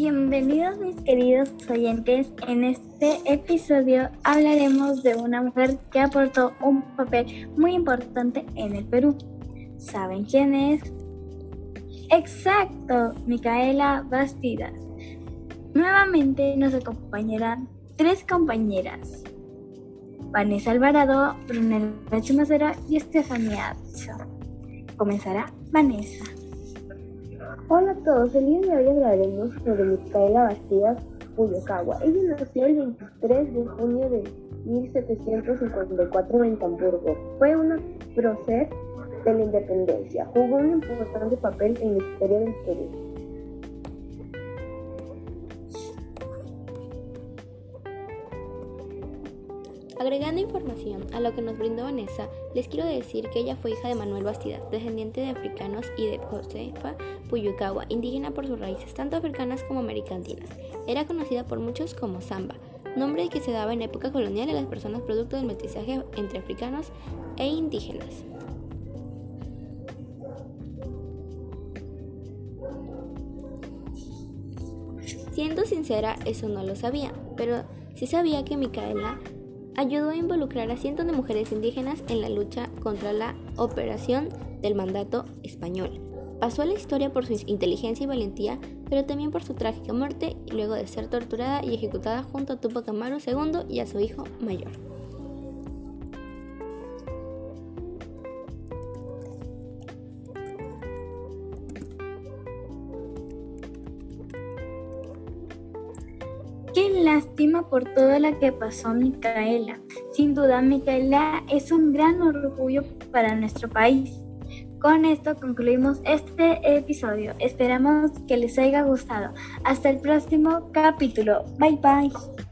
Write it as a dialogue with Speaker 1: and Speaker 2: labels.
Speaker 1: Bienvenidos mis queridos oyentes. En este episodio hablaremos de una mujer que aportó un papel muy importante en el Perú. ¿Saben quién es? Exacto, Micaela Bastidas. Nuevamente nos acompañarán tres compañeras. Vanessa Alvarado, Brunel Chumacero y Estefanía Comenzará Vanessa.
Speaker 2: Hola a todos, el día de hoy hablaremos sobre Micaela Bastidas Puyokawa. Ella nació el 23 de junio de 1754 en Hamburgo. Fue una prócer de la independencia. Jugó un importante papel en la historia del Perú.
Speaker 3: Agregando información a lo que nos brindó Vanessa, les quiero decir que ella fue hija de Manuel Bastidas, descendiente de africanos, y de Josefa Puyukawa, indígena por sus raíces tanto africanas como americandinas. Era conocida por muchos como Samba, nombre que se daba en época colonial a las personas producto del mestizaje entre africanos e indígenas. Siendo sincera, eso no lo sabía, pero sí sabía que Micaela ayudó a involucrar a cientos de mujeres indígenas en la lucha contra la operación del mandato español. Pasó a la historia por su inteligencia y valentía, pero también por su trágica muerte luego de ser torturada y ejecutada junto a Tupac Amaru II y a su hijo mayor.
Speaker 1: Qué lástima por todo lo que pasó Micaela. Sin duda, Micaela es un gran orgullo para nuestro país. Con esto concluimos este episodio. Esperamos que les haya gustado. Hasta el próximo capítulo. Bye bye.